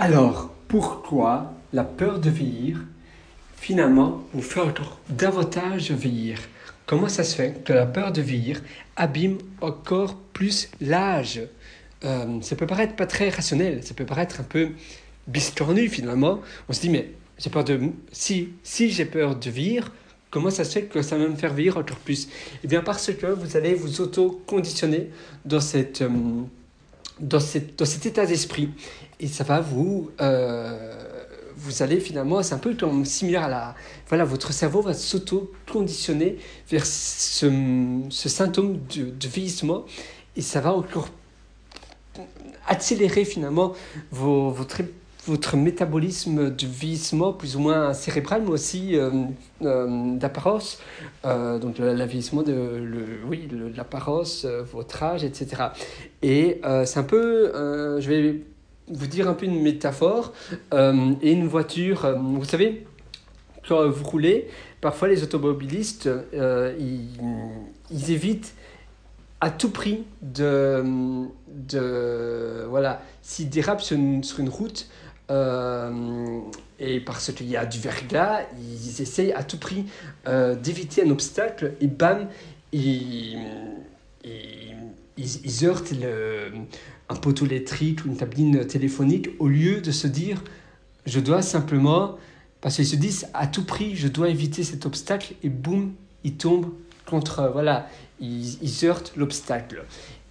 Alors, pourquoi la peur de vieillir, finalement, vous fait encore davantage vieillir. Comment ça se fait que la peur de vieillir abîme encore plus l'âge? Euh, Ça peut paraître pas très rationnel, ça peut paraître un peu biscornu finalement. On se dit, mais j'ai peur de... Si, si j'ai peur de vieillir, Comment ça se fait que ça va me faire vieillir encore plus? Eh bien parce que vous allez vous auto-conditionner dans cette, euh, dans, cette, dans cet état d'esprit. Et ça va vous... Euh, vous allez finalement, c'est un peu comme similaire à la... Voilà, votre cerveau va s'auto-conditionner vers ce, ce symptôme de, vieillissement et ça va encore accélérer finalement vos, votre votre métabolisme de vieillissement plus ou moins cérébral, mais aussi euh, euh, d'apparence, euh, donc le, vieillissement de, oui, l'apparence, votre âge, etc. Et c'est un peu, je vais vous dire un peu une métaphore, et une voiture, vous savez, quand vous roulez, parfois les automobilistes, ils, évitent à tout prix de, de voilà, s'ils dérapent sur une route, euh, et parce qu'il y a du verglas, ils essayent à tout prix euh, d'éviter un obstacle et bam, ils, heurtent le, un poteau électrique ou une tabline téléphonique au lieu de se dire je dois simplement, parce qu'ils se disent à tout prix je dois éviter cet obstacle et boum, ils tombent contre, voilà, ils, ils heurtent l'obstacle.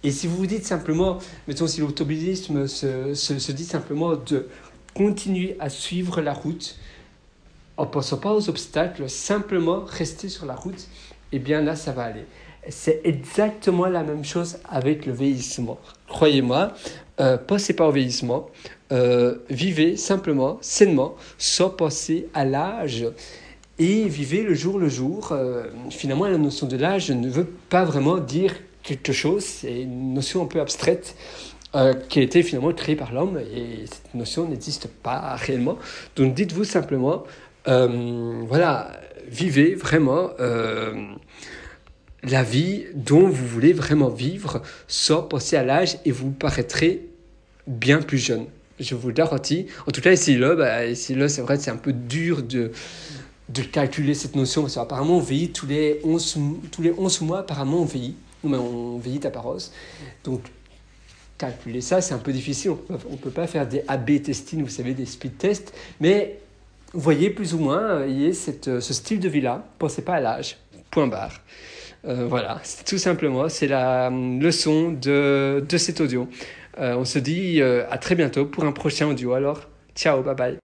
Et si vous vous dites simplement, mettons si l'automobilisme se, se, se dit simplement de continuer à suivre la route en pensant pas aux obstacles, simplement rester sur la route, et eh bien là, ça va aller. C'est exactement la même chose avec le vieillissement. Croyez-moi, euh, pensez pas au vieillissement, euh, vivez simplement, sainement, sans penser à l'âge et vivez le jour le jour. Euh, finalement, la notion de l'âge ne veut pas vraiment dire quelque chose, c'est une notion un peu abstraite. Euh, qui a été finalement créé par l'homme et cette notion n'existe pas réellement. Donc dites-vous simplement, euh, voilà, vivez vraiment euh, la vie dont vous voulez vraiment vivre sans penser à l'âge et vous paraîtrez bien plus jeune. Je vous le garantis. En tout cas, ici, là, bah, ici, là c'est vrai, c'est un peu dur de, de calculer cette notion parce qu'apparemment, on vieillit tous les 11, tous les 11 mois, apparemment, on vieillit. Nous, on vieillit à Paros. Donc, calculer ça, c'est un peu difficile. On ne peut pas faire des A-B testing, vous savez, des speed tests. Mais vous voyez plus ou moins, il y a cette, ce style de vie-là. Pensez pas à l'âge. Point barre. Euh, voilà, tout simplement, c'est la leçon de, de cet audio. Euh, on se dit euh, à très bientôt pour un prochain audio. Alors, ciao, bye bye.